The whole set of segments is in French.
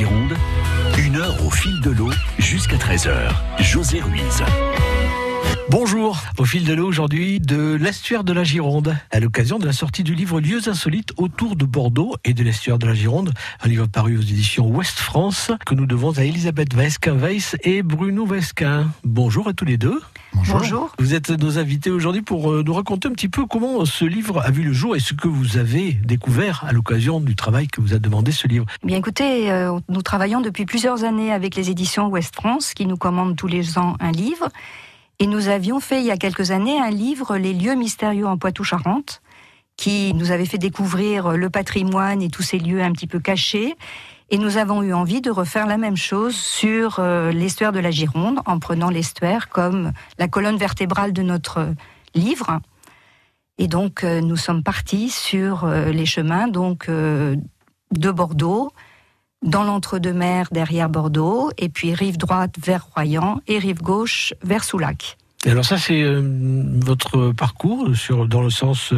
Une heure au fil de l'eau jusqu'à 13h. José Ruiz. Bonjour, au fil de l'eau aujourd'hui de l'estuaire de la Gironde, à l'occasion de la sortie du livre Lieux insolites autour de Bordeaux et de l'estuaire de la Gironde, un livre paru aux éditions Ouest France que nous devons à Elisabeth Vesquin-Weiss et Bruno Vesquin. Bonjour à tous les deux. Bonjour. Vous êtes nos invités aujourd'hui pour euh, nous raconter un petit peu comment ce livre a vu le jour et ce que vous avez découvert à l'occasion du travail que vous a demandé ce livre. Bien écoutez, euh, nous travaillons depuis plusieurs années avec les éditions Ouest France qui nous commandent tous les ans un livre. Et nous avions fait il y a quelques années un livre, Les lieux mystérieux en Poitou-Charentes, qui nous avait fait découvrir le patrimoine et tous ces lieux un petit peu cachés. Et nous avons eu envie de refaire la même chose sur euh, l'estuaire de la Gironde, en prenant l'estuaire comme la colonne vertébrale de notre livre. Et donc, euh, nous sommes partis sur euh, les chemins donc de Bordeaux, dans l'entre-deux-mers derrière Bordeaux, et puis rive droite vers Royan et rive gauche vers Soulac. Et alors ça, c'est votre parcours sur, dans le sens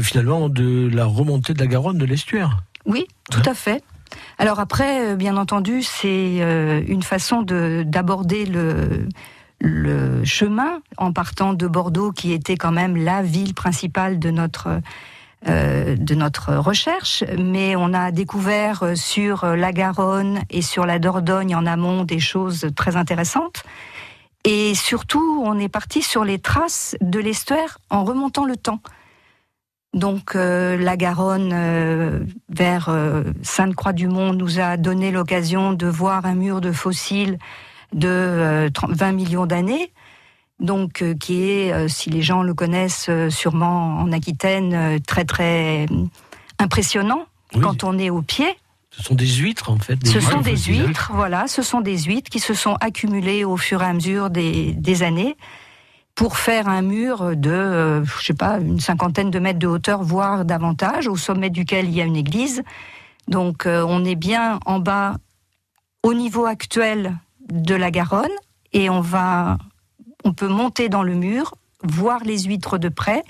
finalement de la remontée de la Garonne de l'estuaire? Oui, tout à fait. Alors après, bien entendu, c'est une façon d'aborder le, le chemin en partant de Bordeaux, qui était quand même la ville principale de notre euh, de notre recherche, mais on a découvert sur la Garonne et sur la Dordogne en amont des choses très intéressantes. Et surtout, on est parti sur les traces de l'estuaire en remontant le temps. Donc euh, la Garonne euh, vers euh, Sainte-Croix-du-Mont nous a donné l'occasion de voir un mur de fossiles de 20 millions d'années donc euh, qui est, euh, si les gens le connaissent euh, sûrement en Aquitaine, très très impressionnant quand on est au pied. Ce sont des huîtres en fait. ce sont des huîtres, voilà, ce sont des huîtres qui se sont accumulées au fur et à mesure des, des années pour faire un mur de, je sais pas, une cinquantaine de mètres de hauteur, voire davantage, au sommet duquel il y a une église. Donc on est bien en bas, au niveau actuel de la Garonne, et on va on peut monter dans le mur, voir les huîtres de près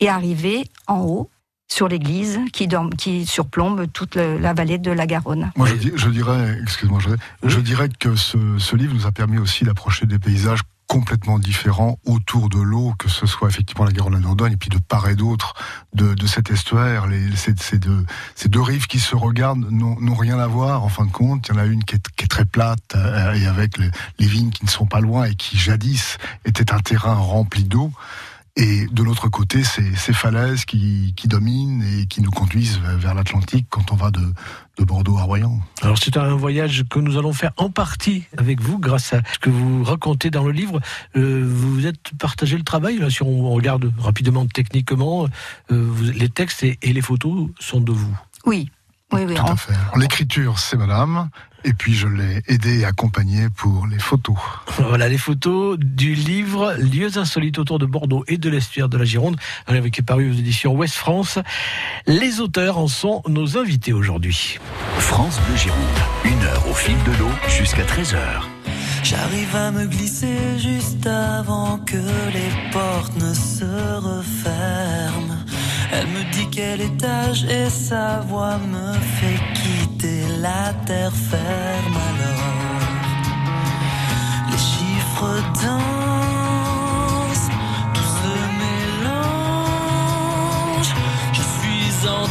et arriver en haut sur l'église qui, surplombe toute la vallée de la Garonne. Moi, je, dirais que ce, livre nous a permis aussi d'approcher des paysages complètement différents autour de l'eau, que ce soit effectivement la Garonne, la Dordogne, et puis de part et d'autre de, cet estuaire. Les, ces, deux, ces deux rives qui se regardent n'ont rien à voir, en fin de compte. Il y en a une qui est, très plate, euh, et avec les vignes qui ne sont pas loin, et qui jadis était un terrain rempli d'eau. Et de l'autre côté, c'est ces falaises qui, dominent et qui nous conduisent vers l'Atlantique quand on va de, Bordeaux à Royan. Alors c'est un voyage que nous allons faire en partie avec vous grâce à ce que vous racontez dans le livre. Euh, vous êtes partagé le travail, là, si on regarde rapidement techniquement, euh, les textes et, les photos sont de vous. Oui, oui, oui. Tout à fait. L'écriture, c'est madame, et puis je l'ai aidé et accompagné pour les photos. Voilà les photos du livre Lieux insolites autour de Bordeaux et de l'estuaire de la Gironde, un livre qui est paru aux éditions Ouest France. Les auteurs en sont nos invités aujourd'hui. France Bleu Gironde, une heure au fil de l'eau jusqu'à 13h. J'arrive à me glisser juste avant que les portes ne se referment. Elle me dit quel étage et sa voix me fait quitter la terre ferme alors. Les chiffres dansent, tout se mélange. Je suis en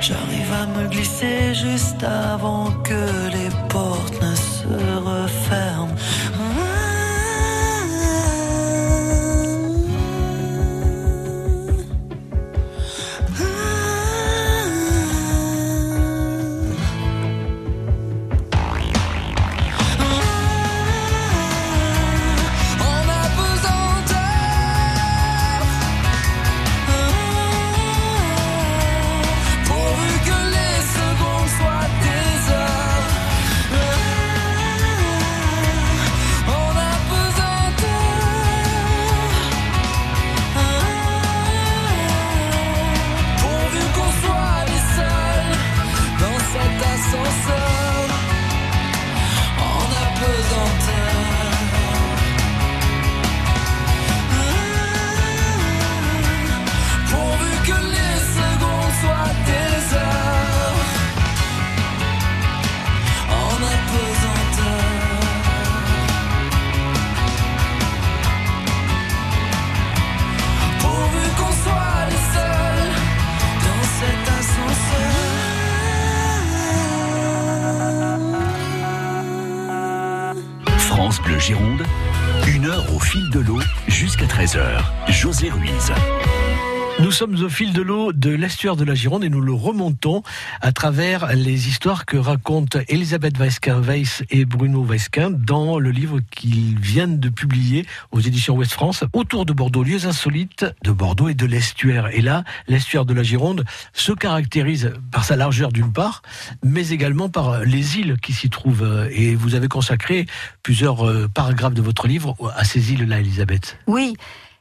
J'arrive à me glisser juste avant que les portes ne se referment. Nous sommes au fil de l'eau de l'estuaire de la Gironde et nous le remontons à travers les histoires que racontent Elisabeth Weisquin-Weiss et Bruno Weisquin dans le livre qu'ils viennent de publier aux éditions Ouest France autour de Bordeaux, lieux insolites de Bordeaux et de l'estuaire. Et là, l'estuaire de la Gironde se caractérise par sa largeur d'une part, mais également par les îles qui s'y trouvent. Et vous avez consacré plusieurs euh, paragraphes de votre livre à ces îles-là, Elisabeth. Oui,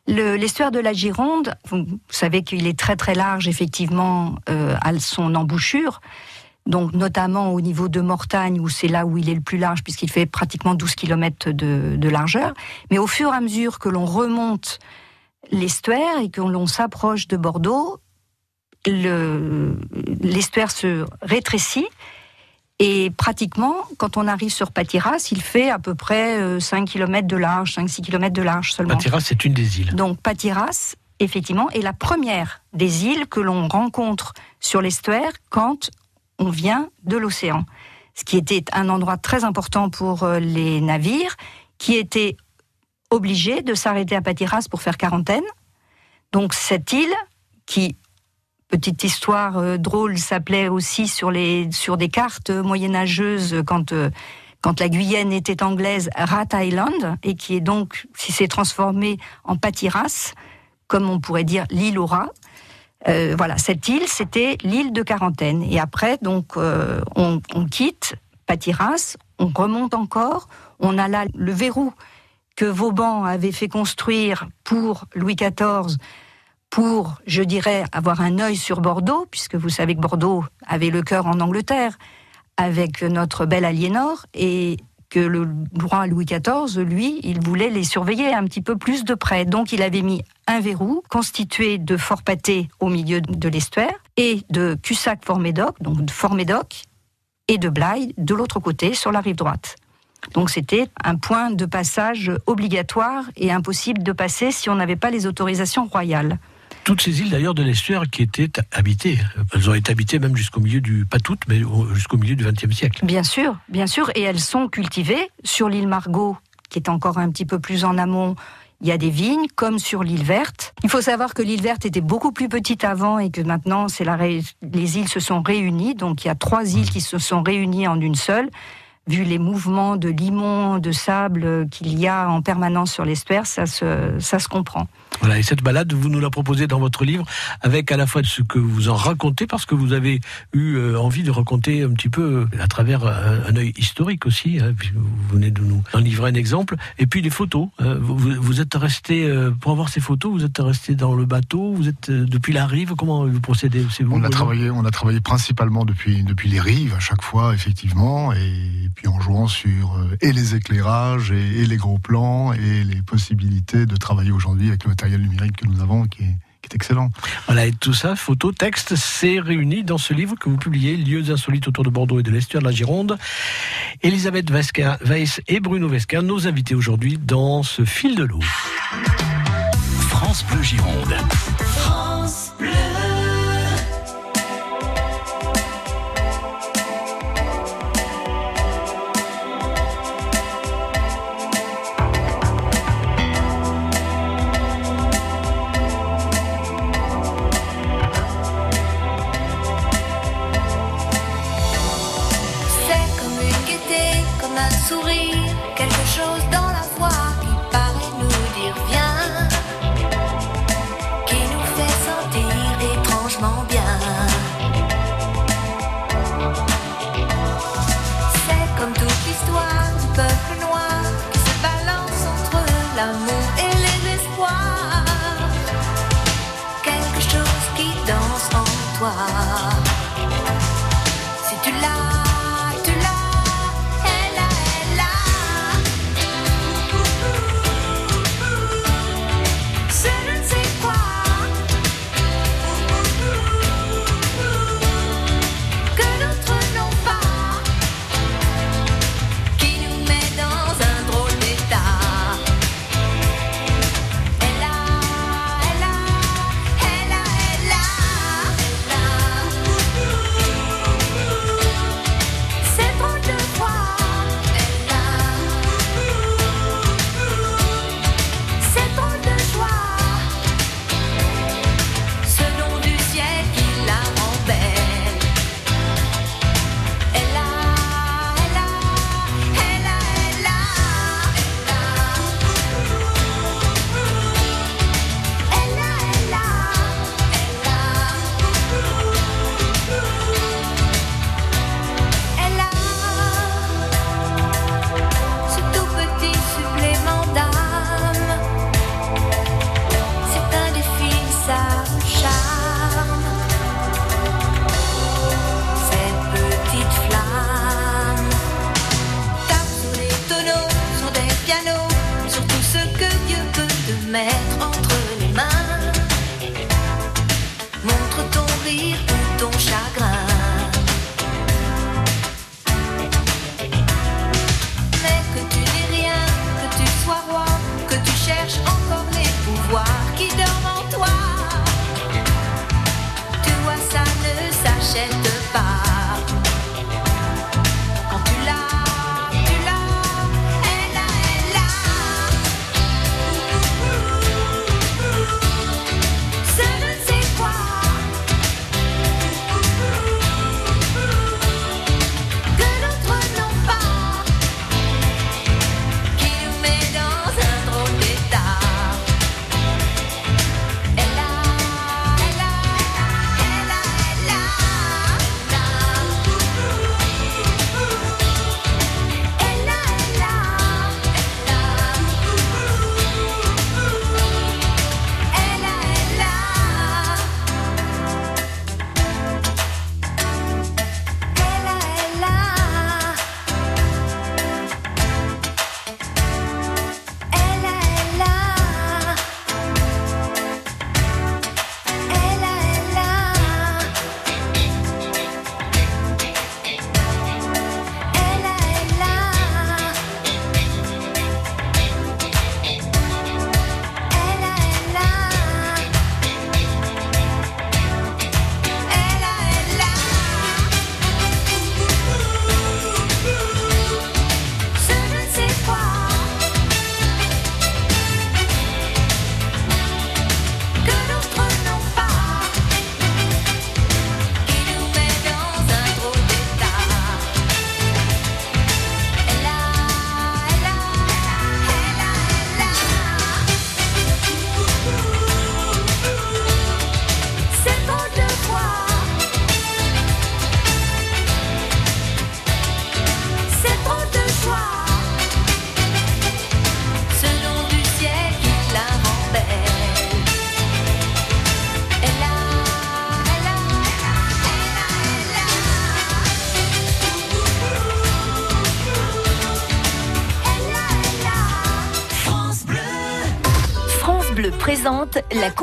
l'estuaire de la Gironde, vous, savez qu'il est très très large effectivement euh, à son embouchure. Donc notamment au niveau de Mortagne, où c'est là où il est le plus large, puisqu'il fait pratiquement 12 km de, largeur. Mais au fur et à mesure que l'on remonte l'estuaire et que l'on s'approche de Bordeaux, le- l'estuaire se rétrécit. Et pratiquement, quand on arrive sur Patiras, il fait à peu près euh, 5 km de large, 5-6 km de large seulement. Patiras, c'est une des îles. Donc Patiras, effectivement, est la première des îles que l'on rencontre sur l'estuaire quand on vient de l'océan. Ce qui était un endroit très important pour euh, les navires qui étaient obligés de s'arrêter à Patiras pour faire quarantaine. Donc cette île, qui, petite histoire euh, drôle, s'appelait aussi sur, les, sur des cartes moyenâgeuses quand... euh, quand la Guyenne était anglaise, Rat Island, et qui est donc, si s'est transformé en Patiras, comme on pourrait dire l'île au rat. Euh, voilà, cette île, c'était l'île de quarantaine. Et après, donc, euh, on, on quitte Patiras, on remonte encore, on a là le verrou que Vauban avait fait construire pour Louis XIV pour, je dirais, avoir un œil sur Bordeaux, puisque vous savez que Bordeaux avait le cœur en Angleterre, avec notre belle Aliénor, et que le roi Louis XIV, lui, il voulait les surveiller un petit peu plus de près. Donc il avait mis un verrou constitué de Fort Pâté au milieu de l'estuaire et de Cussac-Fort-Médoc, donc de Fort-Médoc, et de Blaye de l'autre côté, sur la rive droite. Donc c'était un point de passage obligatoire et impossible de passer si on n'avait pas les autorisations royales. Toutes ces îles d'ailleurs de l'estuaire qui étaient habitées, elles ont été habitées même jusqu'au milieu du, pas toutes, mais au- jusqu'au milieu du XXe siècle. Bien sûr, bien sûr, et elles sont cultivées sur l'île Margot, qui est encore un petit peu plus en amont. Il y a des vignes, comme sur l'île verte. Il faut savoir que l'île verte était beaucoup plus petite avant et que maintenant, c'est la les îles se sont réunies. Donc, il y a trois îles qui se sont réunies en une seule. Vu les mouvements de limon, de sable qu'il y a en permanence sur l'estuaire, ça se, ça se comprend. Voilà, et cette balade, vous nous la proposez dans votre livre, avec à la fois ce que vous en racontez, parce que vous avez eu euh, envie de raconter un petit peu euh, à travers un, un œil historique aussi, hein, puis vous venez de nous en livrer un exemple, et puis les photos. hein. vous, êtes resté, euh, pour avoir ces photos, vous êtes resté dans le bateau, vous êtes euh, depuis la rive, comment vous procédez C'est vous On a travaillé, on a travaillé principalement depuis depuis les rives à chaque fois, effectivement, et puis en jouant sur euh, et les éclairages et, les gros plans et les possibilités de travailler aujourd'hui avec le matériel numérique que nous avons qui est, excellent. Voilà, et tout ça, photo, texte, c'est réuni dans ce livre que vous publiez, Lieux insolites autour de Bordeaux et de l'estuaire de la Gironde. Elisabeth Vesca, Weiss et Bruno Vesca, nos invités aujourd'hui dans ce fil de l'eau. France Bleu Gironde.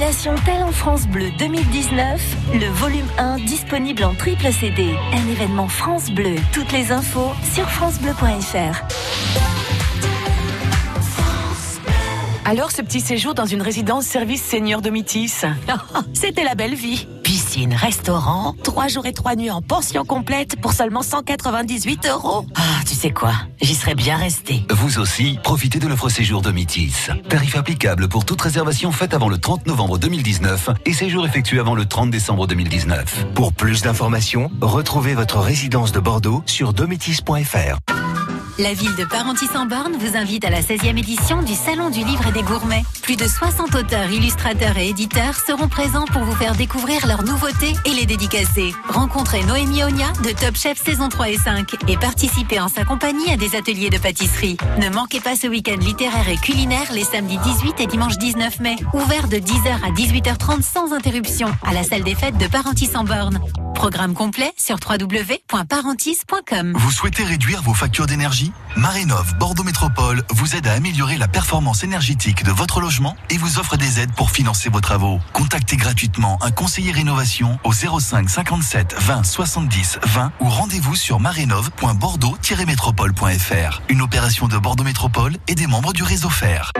Compilation Talent France Bleu 2019, le volume 1 disponible en triple CD. Un événement France Bleu. Toutes les infos sur francebleu.fr. Alors, ce petit séjour dans une résidence service senior de Métis C'était la belle vie. Piscine, restaurant, trois jours et trois nuits en pension complète pour seulement 198 euros. Ah, tu sais quoi? J'y serais bien resté. Vous aussi, profitez de l'offre séjour de Métis. Tarif applicable pour toute réservation faite avant le 30 novembre 2019 et séjour effectué avant le 30 décembre 2019. Pour plus d'informations, retrouvez votre résidence de Bordeaux sur dométis.fr. La ville de Parentis-en-Born vous invite à la 16e édition du Salon du Livre et des Gourmets. Plus de 60 auteurs, illustrateurs et éditeurs seront présents pour vous faire découvrir leurs nouveautés et les dédicacer. Rencontrez Noémie Onia de Top Chef saison 3 et 5 et participez en sa compagnie à des ateliers de pâtisserie. Ne manquez pas ce week-end littéraire et culinaire les samedis 18 et dimanche 19 mai. Ouvert de 10h à 18h30 sans interruption à la salle des fêtes de Parentis-en-Born. Programme complet sur www.parentis.com. Vous souhaitez réduire vos factures d'énergie? Marénov Bordeaux Métropole vous aide à améliorer la performance énergétique de votre logement et vous offre des aides pour financer vos travaux. Contactez gratuitement un conseiller rénovation au 05 57 20 70 20 ou rendez-vous sur marénov.bordeaux-métropole.fr. Une opération de Bordeaux Métropole et des membres du réseau FER.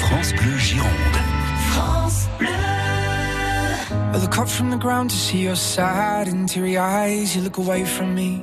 France Bleu Gironde. France Bleu. I look up from the ground to see your sad and teary eyes. You look away from me,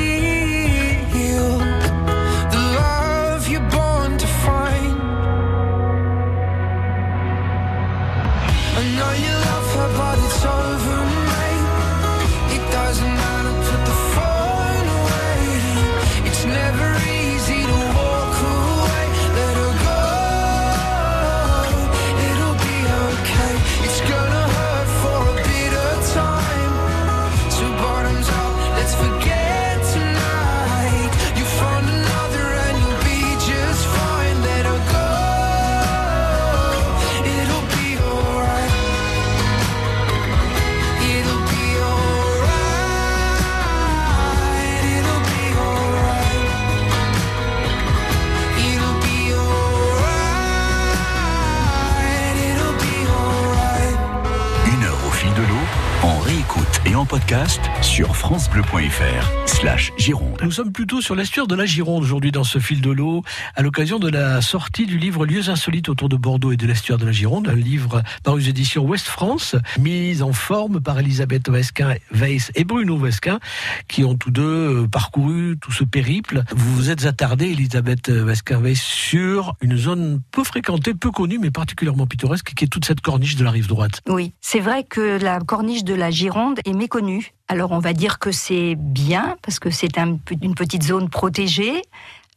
podcast sur francebleu.fr slash Gironde. Nous sommes plutôt sur l'estuaire de la Gironde aujourd'hui dans ce fil de l'eau, à l'occasion de la sortie du livre Lieux insolites autour de Bordeaux et de l'estuaire de la Gironde, un livre par aux éditions Ouest France, mis en forme par Elisabeth Vesquin, Weiss et Bruno Vesquin, qui ont tous deux euh, parcouru tout ce périple. Vous vous êtes attardé, Elisabeth Vesquin, Weiss, sur une zone peu fréquentée, peu connue, mais particulièrement pittoresque, qui est toute cette corniche de la rive droite. Oui, c'est vrai que la corniche de la Gironde est méconnue. Alors on va dire que c'est bien parce que c'est un- une petite zone protégée,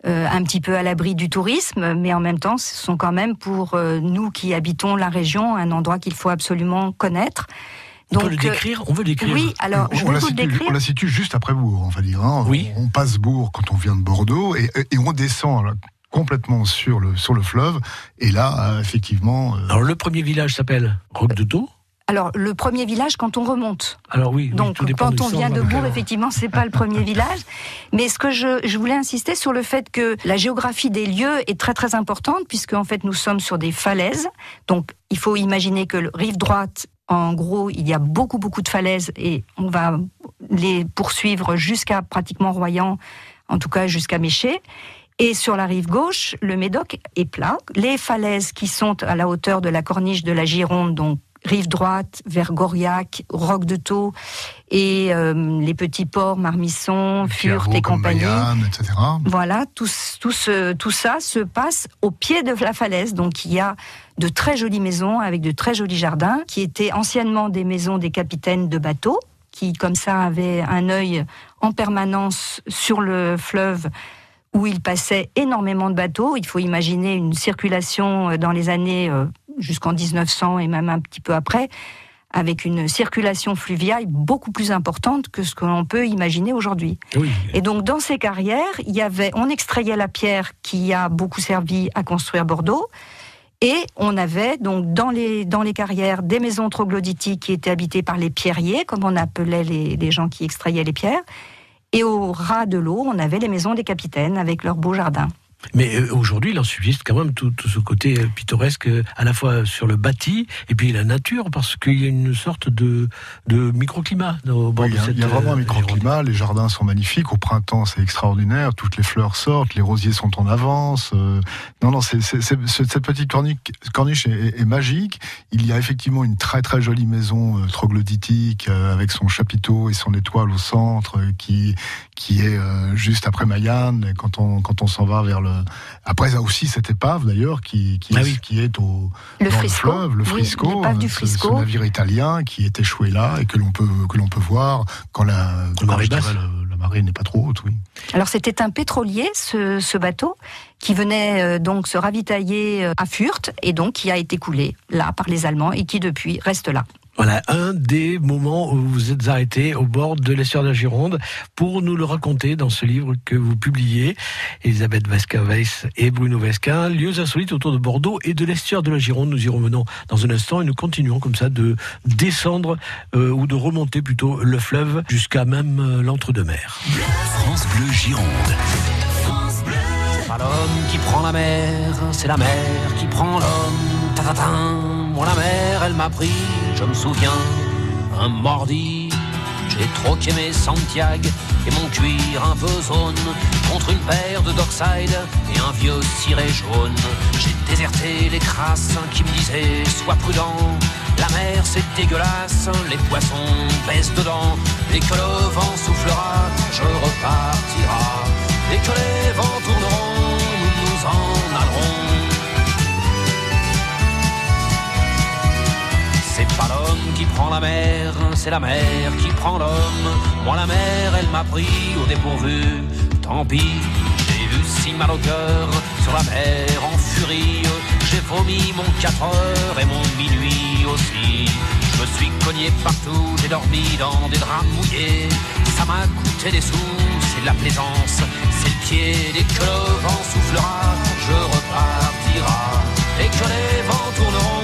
euh, un petit peu à l'abri du tourisme, mais en même temps, ce sont quand même pour euh, nous qui habitons la région un endroit qu'il faut absolument connaître. On peut le euh, décrire On veut décrire Oui, alors je on, la vous le situe, décrire. on la situe juste après Bourg, on va dire. hein. Oui. On, on passe Bourg quand on vient de Bordeaux et, et on descend là, complètement sur le, sur le fleuve. Et là, effectivement, euh, Alors le premier village s'appelle Roque de Taux. Alors le premier village quand on remonte. Alors oui, Donc quand on vient de Bourg, effectivement, c'est pas le premier village. Mais ce que je, je voulais insister sur le fait que la géographie des lieux est très très importante puisque en fait nous sommes sur des falaises. Donc il faut imaginer que le rive droite, en gros, il y a beaucoup beaucoup de falaises et on va les poursuivre jusqu'à pratiquement Royan, en tout cas jusqu'à Méché. Et sur la rive gauche, le Médoc est plat. Les falaises qui sont à la hauteur de la corniche de la Gironde, donc rive droite vers Goriac, Roque de Thau et euh, les petits ports Marmisson, Pierrot et compagnie. Etc. Voilà, tout, ce- tout, ce, tout ça se passe au pied de la falaise. Donc il y a de très jolies maisons avec de très jolis jardins qui étaient anciennement des maisons des capitaines de bateaux qui comme ça avaient un œil en permanence sur le fleuve où il passait énormément de bateaux. Il faut imaginer une circulation euh, dans les années euh, jusqu'en 1900 et même un petit peu après, avec une circulation fluviale beaucoup plus importante que ce que l'on peut imaginer aujourd'hui. Oui. Et donc dans ces carrières, il y avait, on extrayait la pierre qui a beaucoup servi à construire Bordeaux. Et on avait donc dans les, dans les carrières des maisons troglodytiques qui étaient habitées par les pierriers, comme on appelait les, les gens qui extrayaient les pierres. Et au ras de l'eau, on avait les maisons des capitaines avec leurs beaux jardins. Mais euh, aujourd'hui, il en subsiste quand même tout, tout ce côté euh, pittoresque, euh, à la fois sur le bâti et puis la nature, parce qu'il y a une sorte de, de microclimat au bord de il y a, cette, il y a vraiment un microclimat, les jardins sont magnifiques, au printemps c'est extraordinaire, toutes les fleurs sortent, les rosiers sont en avance. euh, non, non, c'est, c'est- c'est- c'est- cette petite corniche, corniche est, magique. Il y a effectivement une très très jolie maison euh, troglodytique euh, avec son chapiteau et son étoile au centre qui, qui est juste après Mayenne, et quand on, quand on s'en va vers le... Après, il y a aussi cette épave d'ailleurs qui, qui, Ah est, oui. qui est au, Le dans Frisco. le fleuve, le Oui, Frisco, l'épave du euh, ce- Frisco. ce navire italien qui est échoué là et que l'on peut que l'on peut voir quand la, quand marée dirais la n'est pas trop haute, oui. Alors c'était un pétrolier, ce, ce bateau, qui venait euh, donc se ravitailler euh, à Furth et donc qui a été coulé là par les Allemands et qui depuis reste là. Voilà, un des moments où vous êtes arrêté au bord de l'estuaire de la Gironde pour nous le raconter dans ce livre que vous publiez, Elisabeth Vesca-Weiss et Bruno Vesquin, lieux insolites autour de Bordeaux et de l'estuaire de la Gironde. Nous y revenons dans un instant et nous continuons comme ça de descendre euh, ou de remonter plutôt le fleuve jusqu'à même euh, l'entre-deux-mer. France Bleu Gironde. C'est pas l'homme qui prend la mer, c'est la mer qui prend l'homme. Ta-ta-tin. Moi, la mer, elle m'a pris, je me souviens, un mordi. J'ai troqué mes Santiago et mon cuir un peu zone contre une paire de Dockside et un vieux ciré jaune. J'ai déserté les crasses qui me disaient sois prudent. La mer c'est dégueulasse, les poissons baissent dedans. Dès que le vent soufflera, je repartira. Dès que les vents tourneront, nous nous en allerons. C'est pas l'homme qui prend la mer, c'est la mer qui prend l'homme. Moi la mer, elle m'a pris au dépourvu. Tant pis, j'ai eu si mal au cœur sur la mer en furie. J'ai vomi mon 4 heures et mon minuit aussi. Je me suis cogné partout, j'ai dormi dans des draps mouillés. Ça m'a coûté des sous, c'est de la plaisance, c'est le pied. Dès que le vent soufflera, je repartira. Et que les vents tourneront,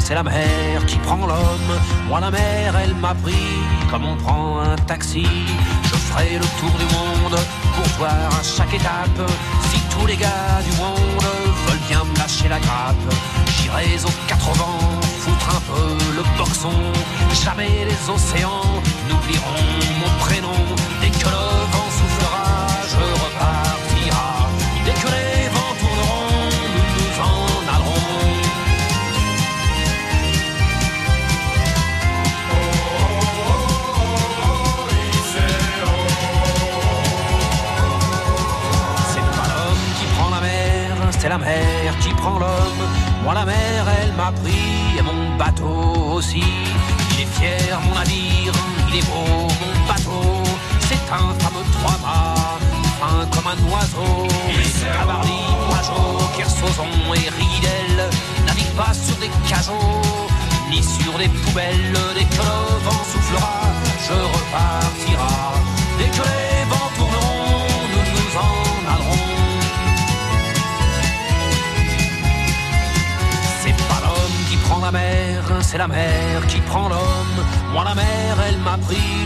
C'est la mer qui prend l'homme. Moi la mer, elle m'a pris comme on prend un taxi. Je ferai le tour du monde pour voir à chaque étape si tous les gars du monde veulent bien me lâcher la grappe. J'irai aux quatre vents, foutre un peu le boxon. Jamais les océans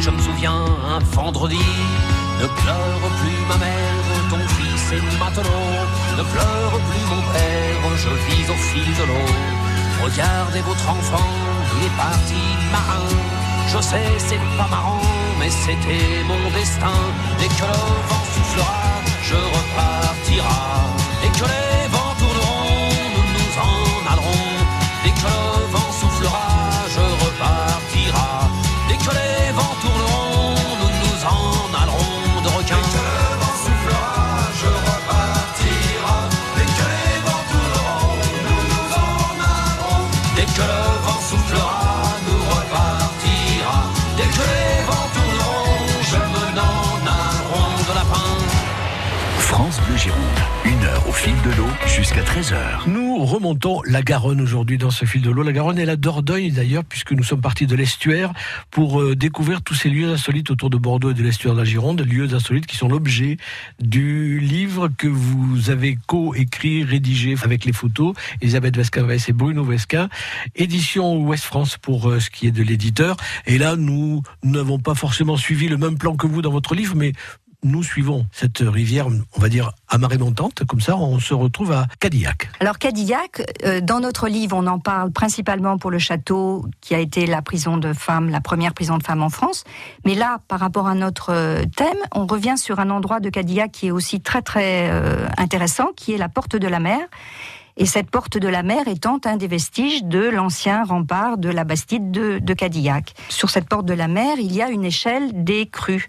je me souviens, un vendredi. Ne pleure plus ma mère, ton fils est matelot. Ne pleure plus mon père, je vis au fil de l'eau. Regardez votre enfant, il est parti marin. Je sais, c'est pas marrant, mais c'était mon destin. Dès que le vent soufflera, je repartira. Jusqu'à 13h. Nous remontons la Garonne aujourd'hui dans ce fil de l'eau. La Garonne et la Dordogne d'ailleurs, puisque nous sommes partis de l'estuaire pour euh, découvrir tous ces lieux insolites autour de Bordeaux et de l'estuaire de la Gironde, lieux insolites qui sont l'objet du livre que vous avez co-écrit, rédigé avec les photos, Elisabeth Vescavès et Bruno Vesca, édition Ouest France pour euh, ce qui est de l'éditeur. Et là, nous n'avons pas forcément suivi le même plan que vous dans votre livre, mais nous suivons cette rivière, on va dire, à marée montante. Comme ça, on se retrouve à Cadillac. Alors Cadillac, euh, dans notre livre, on en parle principalement pour le château qui a été la prison de femmes, la première prison de femmes en France. Mais là, par rapport à notre euh, thème, on revient sur un endroit de Cadillac qui est aussi très très euh, intéressant, qui est la porte de la mer. Et cette porte de la mer étant un des vestiges de l'ancien rempart de la Bastide de, de Cadillac. Sur cette porte de la mer, il y a une échelle des crues.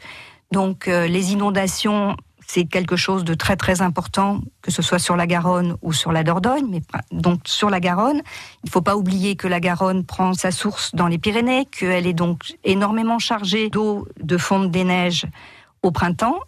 Donc euh, les inondations, c'est quelque chose de très très important, que ce soit sur la Garonne ou sur la Dordogne. Mais donc sur la Garonne, il ne faut pas oublier que la Garonne prend sa source dans les Pyrénées, qu'elle est donc énormément chargée d'eau de fonte des neiges au printemps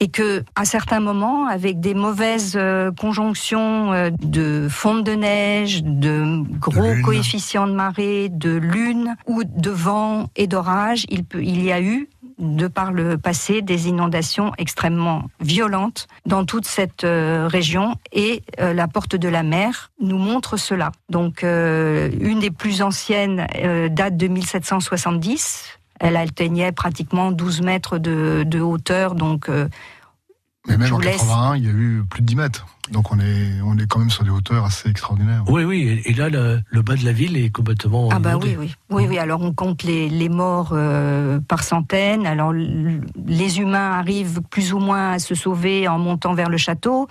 et que à certains moments, avec des mauvaises euh, conjonctions euh, de fonte de neige, de gros coefficients de marée, de lune ou de vent et d'orage, il, peut- il y a eu de par le passé des inondations extrêmement violentes dans toute cette euh, région et euh, la porte de la mer nous montre cela. Donc euh, une des plus anciennes date de 1770. Elle atteignait pratiquement 12 mètres de, de hauteur, donc Mais même en vous laisse. 81, il y a eu plus de 10 mètres. Donc on est, on est quand même sur des hauteurs assez extraordinaires. Oui, oui. Et là, le, le bas de la ville est complètement. Ah bah oui, oui. Oui, oui. Alors on compte les, les morts euh, par centaines. Alors les humains arrivent plus ou moins à se sauver en montant vers le château.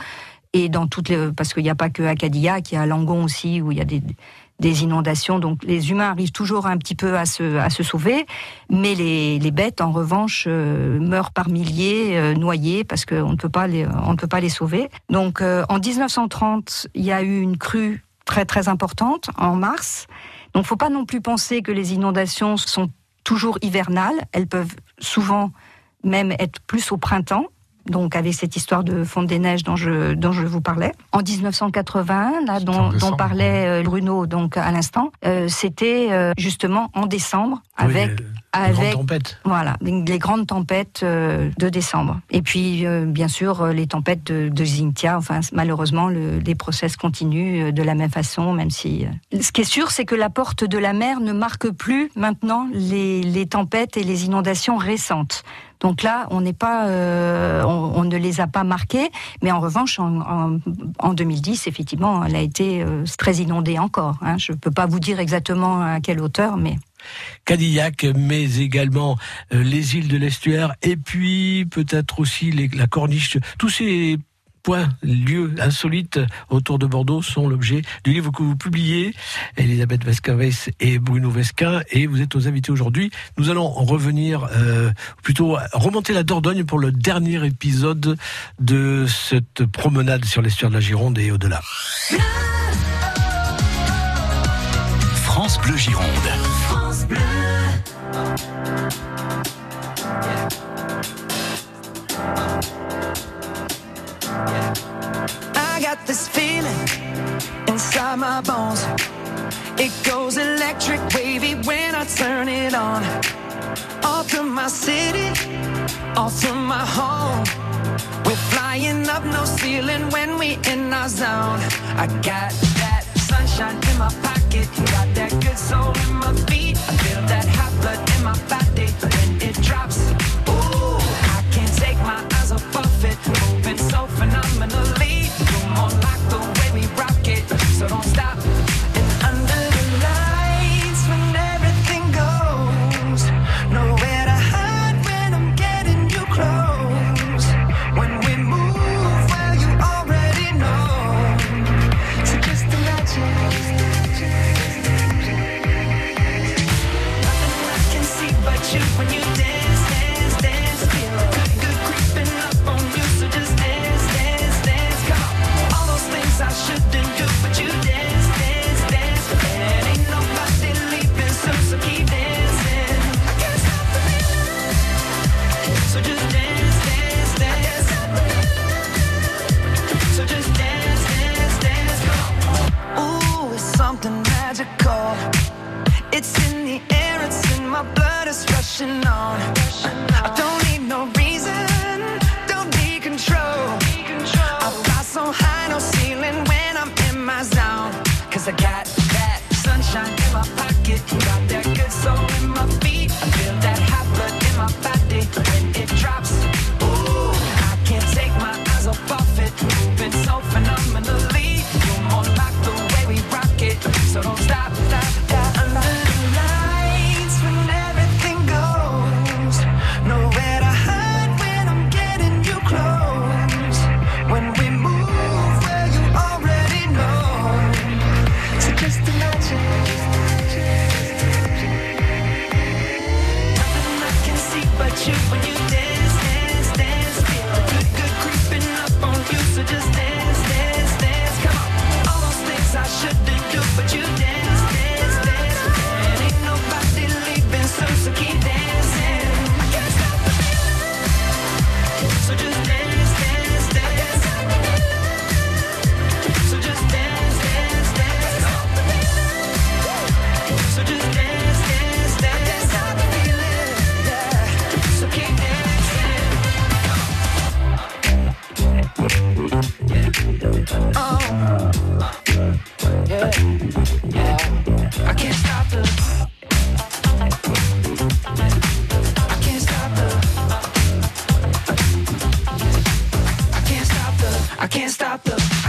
Et dans toutes les... Parce qu'il n'y a pas que à Cadillac, il y a à Langon aussi où il y a des, des inondations. Donc les humains arrivent toujours un petit peu à se, à se sauver. Mais les, les bêtes, en revanche, euh, meurent par milliers, euh, noyées, parce qu'on ne peut pas les, on ne peut pas les sauver. Donc euh, en 1930, il y a eu une crue très très importante en mars. Donc, faut pas non plus penser que les inondations sont toujours hivernales. Elles peuvent souvent même être plus au printemps. Donc, avec cette histoire de fonte des neiges dont je, dont je vous parlais. En 1981, là, dont, dont parlait euh, Bruno donc à l'instant, euh, c'était euh, justement en décembre, avec Oui, avec grandes tempêtes. voilà les grandes tempêtes euh, de décembre et puis bien sûr les tempêtes de, de Xintia enfin malheureusement le, les process continuent de la même façon même si ce qui est sûr c'est que la porte de la mer ne marque plus maintenant les, les tempêtes et les inondations récentes donc là, on n'est pas, euh, on, ne les a pas marquées, mais en revanche, en, en, en 2010, effectivement, elle a été euh, très inondée encore. hein. Je ne peux pas vous dire exactement à quelle hauteur, mais Cadillac, mais également euh, les îles de l'estuaire, et puis peut-être aussi la corniche. Tous ces points, lieux insolites autour de Bordeaux sont l'objet du livre que vous publiez, Elisabeth Vescavès et Bruno Vesquin, et vous êtes aux invités aujourd'hui. Nous allons revenir, euh, plutôt remonter la Dordogne pour le dernier épisode de cette promenade sur l'estuaire de la Gironde et au-delà. France Bleu Gironde. France Bleu. This feeling inside my bones. It goes electric wavy when I turn it on. All through my city, all through my home. We're flying up no ceiling when we in our zone. I got that sunshine in my pocket, got that good soul in my feet. I feel that hot blood in my body can't stop the.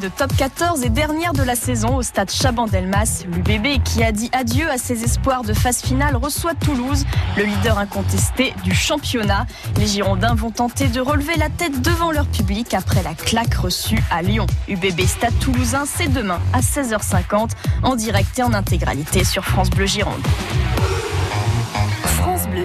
De top 14 et dernière de la saison au stade Chaban-Delmas. L'UBB qui a dit adieu à ses espoirs de phase finale reçoit Toulouse, le leader incontesté du championnat. Les Girondins vont tenter de relever la tête devant leur public après la claque reçue à Lyon. UBB Stade Toulousain, c'est demain à 16h50 en direct et en intégralité sur France Bleu Gironde.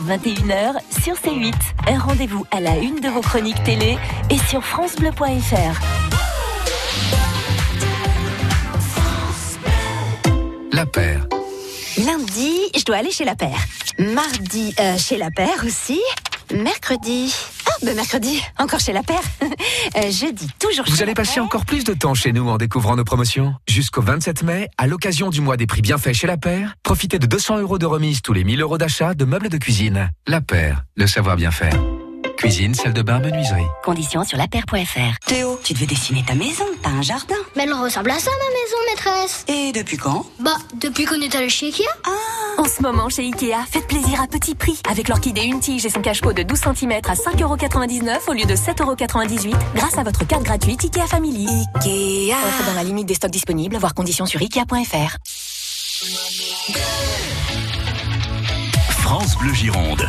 21h sur C8. Un rendez-vous à la une de vos chroniques télé et sur francebleu.fr. La paire. Lundi, je dois aller chez la paire. Mardi, euh, chez la paire aussi. Mercredi. Ben mercredi, encore chez la paire. Euh, jeudi, toujours chez Vous allez la passer paire. encore plus de temps chez nous en découvrant nos promotions. Jusqu'au 27 mai, à l'occasion du mois des prix bienfaits chez La Paire, profitez de 200 euros de remise tous les 1000 euros d'achat de meubles de cuisine. La Paire, le savoir bien faire. Cuisine, salle de bain, menuiserie. Conditions sur lapaire.fr. Théo, tu devais dessiner ta maison, t'as un jardin. Mais elle ressemble à ça, ma maison, maîtresse. Et depuis quand? Bah, depuis qu'on est allé chez Ikea. En ce moment, chez Ikea, faites plaisir à petit prix. Avec l'orchidée une tige et son cache-pot de 12 cm à 5,99€ au lieu de 7,98€ grâce à votre carte gratuite Ikea Family. Ikea. Offre dans la limite des stocks disponibles, voir conditions sur Ikea.fr. France Bleu Gironde.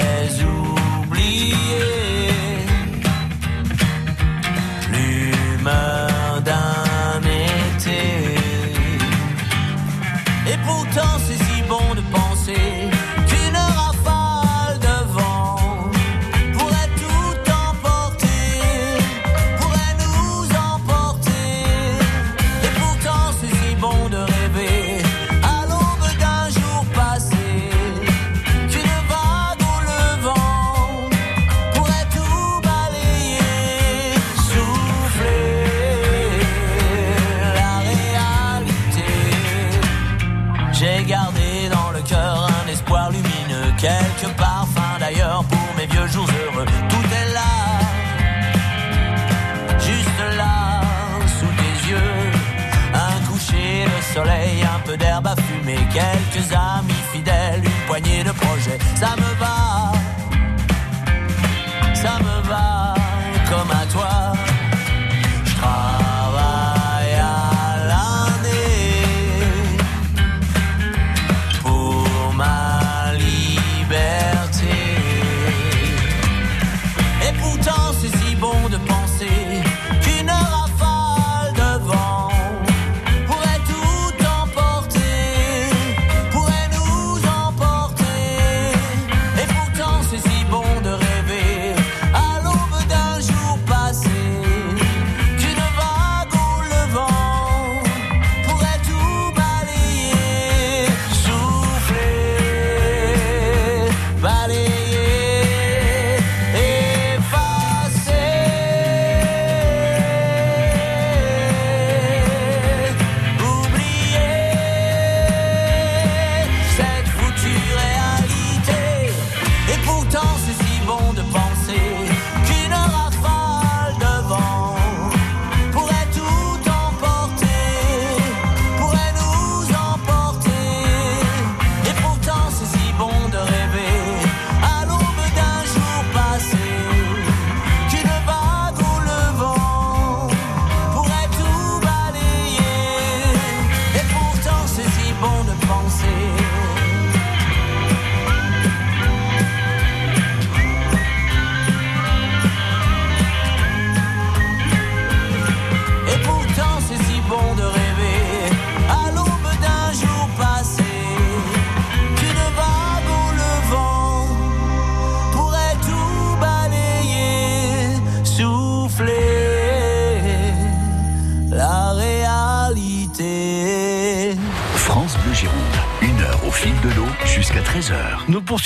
man.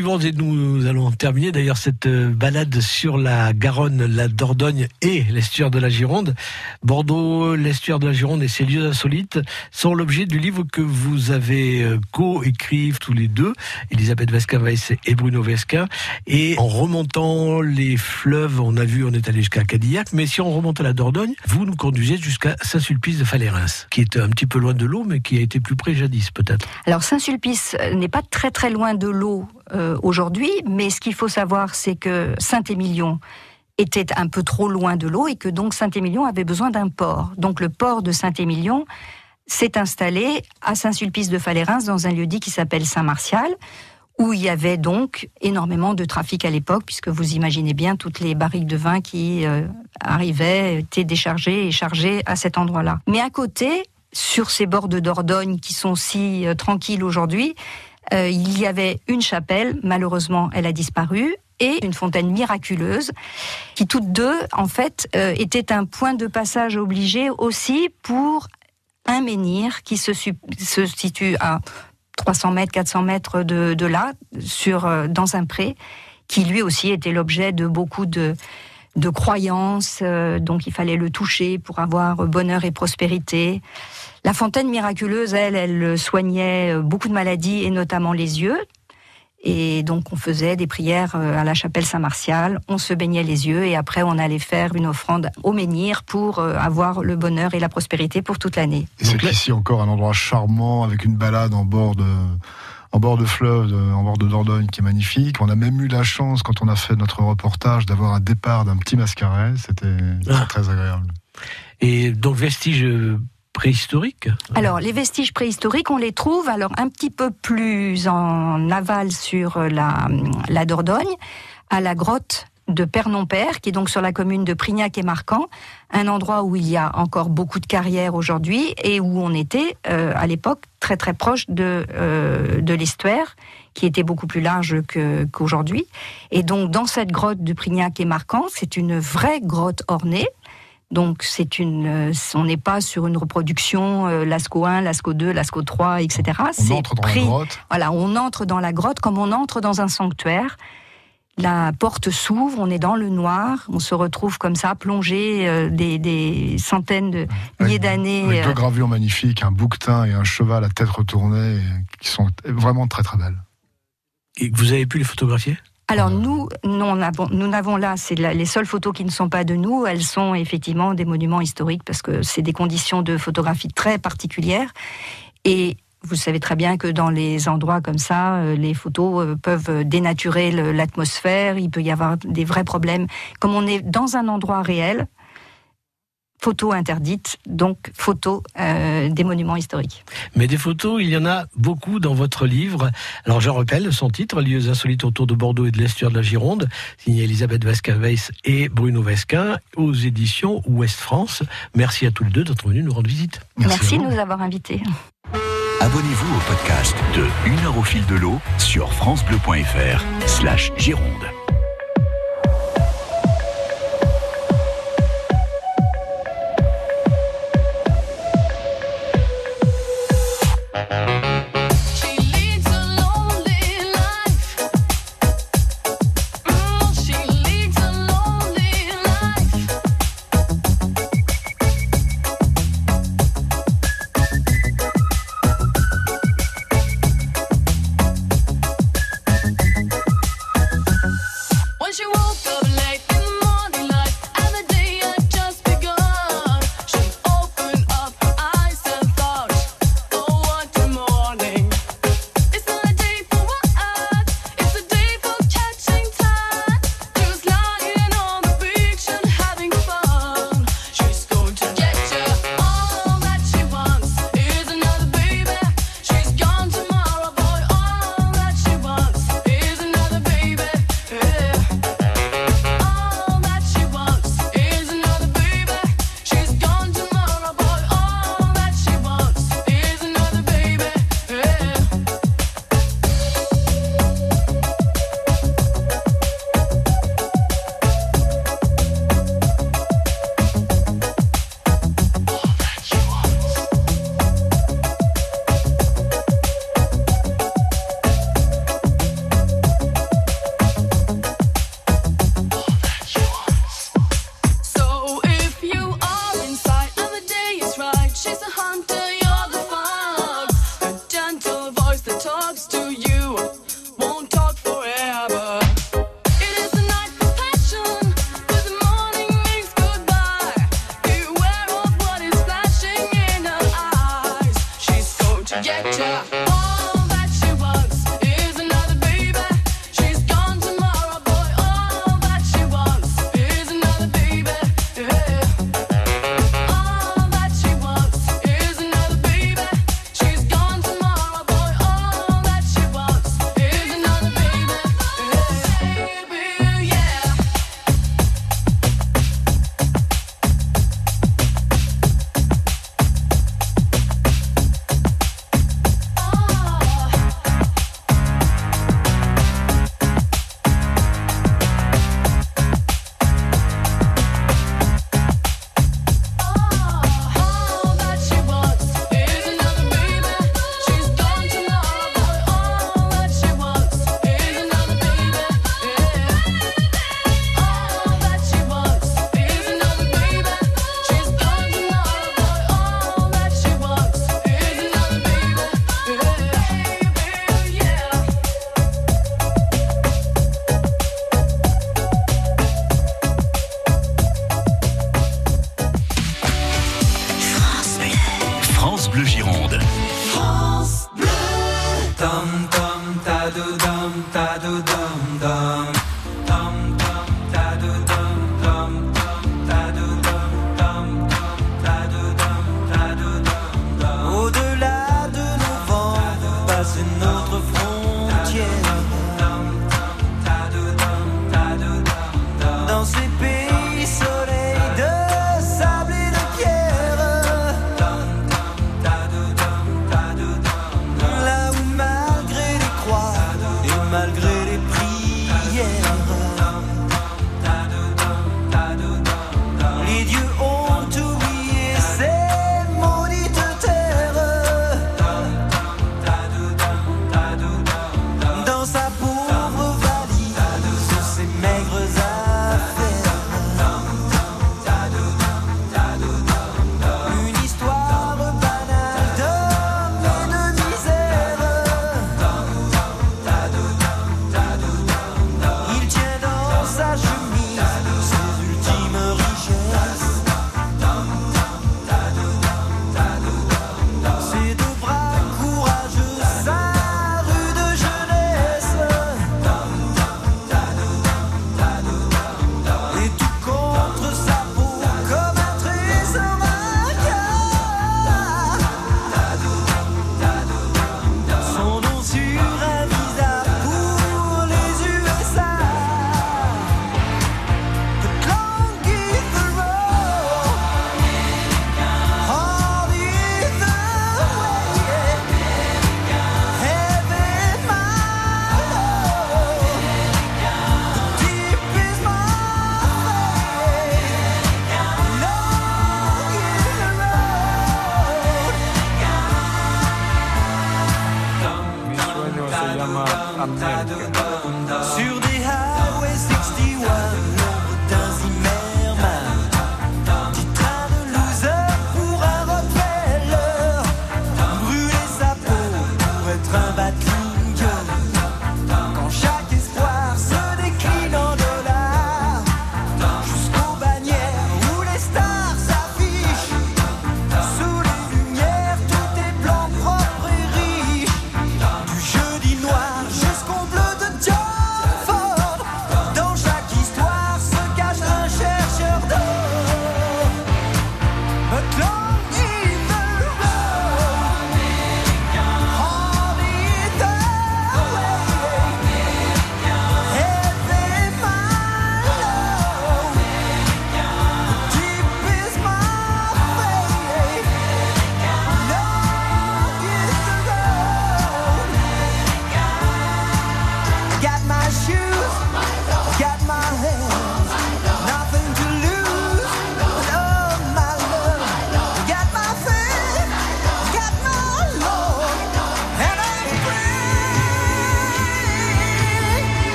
Poursuivons et nous allons terminer d'ailleurs cette euh, balade sur la Garonne, la Dordogne et l'estuaire de la Gironde. Bordeaux, l'estuaire de la Gironde et ses lieux insolites sont l'objet du livre que vous avez euh, co-écrit tous les deux, Elisabeth Vesca-Weiss et Bruno Vesca. Et en remontant les fleuves, on a vu, on est allé jusqu'à Cadillac, mais si on remonte à la Dordogne, vous nous conduisez jusqu'à Saint-Sulpice de Falérins, qui est un petit peu loin de l'eau, mais qui a été plus près jadis peut-être. Alors Saint-Sulpice n'est pas très très loin de l'eau euh, aujourd'hui, mais ce qu'il faut savoir, c'est que Saint-Émilion était un peu trop loin de l'eau et que donc Saint-Émilion avait besoin d'un port. Donc le port de Saint-Émilion s'est installé à Saint-Sulpice de Falérins dans un lieu dit qui s'appelle Saint-Martial où il y avait donc énormément de trafic à l'époque, puisque vous imaginez bien toutes les barriques de vin qui euh, arrivaient, étaient déchargées et chargées à cet endroit-là. Mais à côté, sur ces bords de Dordogne qui sont si euh, tranquilles aujourd'hui, euh, il y avait une chapelle, malheureusement elle a disparu, et une fontaine miraculeuse, qui toutes deux, en fait, euh, étaient un point de passage obligé aussi pour un menhir qui se, situe à 300 mètres, 400 mètres de, là, sur, euh, dans un pré, qui lui aussi était l'objet de beaucoup de, croyances, donc il fallait le toucher pour avoir bonheur et prospérité. La fontaine miraculeuse, elle, elle soignait euh, beaucoup de maladies et notamment les yeux. Et donc on faisait des prières euh, à la chapelle Saint-Martial, on se baignait les yeux et après on allait faire une offrande au menhir pour euh, avoir le bonheur et la prospérité pour toute l'année. Et c'est ici encore un endroit charmant avec une balade en bord de, en bord de fleuve, de- en bord de Dordogne qui est magnifique. On a même eu la chance, quand on a fait notre reportage, d'avoir un départ d'un petit mascaret. C'était très, très agréable. Et donc vestiges euh, préhistoriques Alors, les vestiges préhistoriques, on les trouve alors un petit peu plus en aval sur la, la Dordogne, à la grotte de Pernon-Père, qui est donc sur la commune de Prignac et Marcan, un endroit où il y a encore beaucoup de carrières aujourd'hui et où on était euh, à l'époque très très proche de, euh, de l'estuaire, qui était beaucoup plus large qu'aujourd'hui. et donc, dans cette grotte de Prignac et Marcan, c'est une vraie grotte ornée. Donc c'est une, euh, on n'est pas sur une reproduction euh, Lascaux 1, Lascaux 2, Lascaux 3, etc. On entre dans la grotte. Voilà, on entre dans la grotte comme on entre dans un sanctuaire. La porte s'ouvre, on est dans le noir, on se retrouve comme ça, plongé euh, des, des centaines de milliers d'années. Avec deux euh, gravures magnifiques, un bouquetin et un cheval à tête retournée, et qui sont vraiment très très belles. Et vous avez pu les photographier? Alors nous, nous on avons- nous n'avons là, c'est les seules photos qui ne sont pas de nous, elles sont effectivement des monuments historiques parce que c'est des conditions de photographie très particulières. Et vous savez très bien que dans les endroits comme ça, euh, les photos euh, peuvent dénaturer l'atmosphère, il peut y avoir des vrais problèmes. Comme on est dans un endroit réel, photo interdite, donc photo euh, des monuments historiques. Mais des photos, il y en a beaucoup dans votre livre. Alors je rappelle son titre, Lieux insolites autour de Bordeaux et de l'estuaire de la Gironde, signé Elisabeth Vesca-Weiss et Bruno Vesquin, aux éditions Ouest France. Merci à tous les deux d'être venus nous rendre visite. Merci, de nous avoir invités. Abonnez-vous au podcast de Une heure au fil de l'eau sur francebleu.fr slash Gironde.